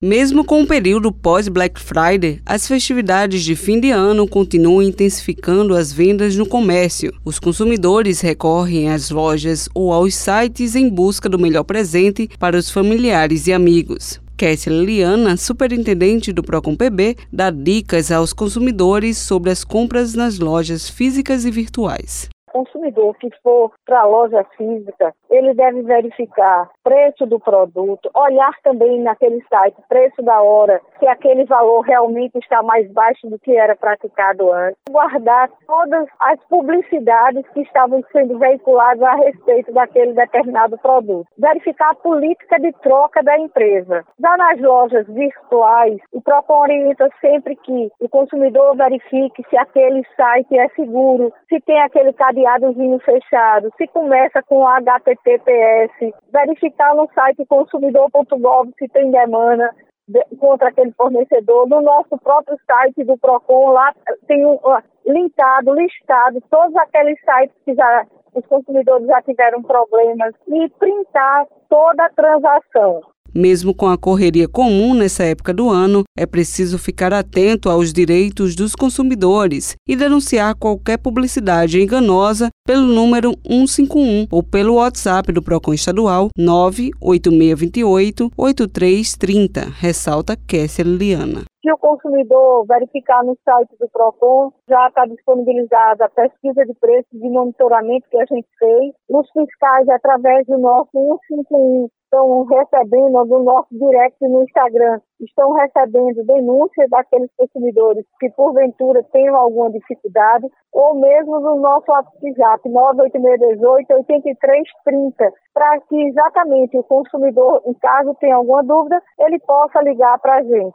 Mesmo com o período pós-Black Friday, as festividades de fim de ano continuam intensificando as vendas no comércio. Os consumidores recorrem às lojas ou aos sites em busca do melhor presente para os familiares e amigos. Kessia Liliana, superintendente do Procon PB, dá dicas aos consumidores sobre as compras nas lojas físicas e virtuais consumidor que for para a loja física, ele deve verificar preço do produto, olhar também naquele site preço da hora, se aquele valor realmente está mais baixo do que era praticado antes, guardar todas as publicidades que estavam sendo veiculadas a respeito daquele determinado produto, verificar a política de troca da empresa. Já nas lojas virtuais, o Procon orienta sempre que o consumidor verifique se aquele site é seguro, se tem aquele cadeado cadeadozinho fechado, se começa com HTTPS, verificar no site consumidor.gov se tem demanda contra aquele fornecedor, no nosso próprio site do PROCON, lá tem um, linkado, listado todos aqueles sites que já os consumidores já tiveram problemas e printar toda a transação. Mesmo com a correria comum nessa época do ano, é preciso ficar atento aos direitos dos consumidores e denunciar qualquer publicidade enganosa pelo número 151 ou pelo WhatsApp do Procon Estadual 98628 8330, ressalta Kessia Liliana. Se o consumidor verificar no site do PROCON, já está disponibilizada a pesquisa de preços de monitoramento que a gente fez. Os fiscais, através do nosso 151, estão recebendo do nosso direct no Instagram, estão recebendo denúncias daqueles consumidores que porventura tenham alguma dificuldade, ou mesmo no nosso WhatsApp 98618 8330, para que exatamente o consumidor, em caso tenha alguma dúvida, ele possa ligar para a gente.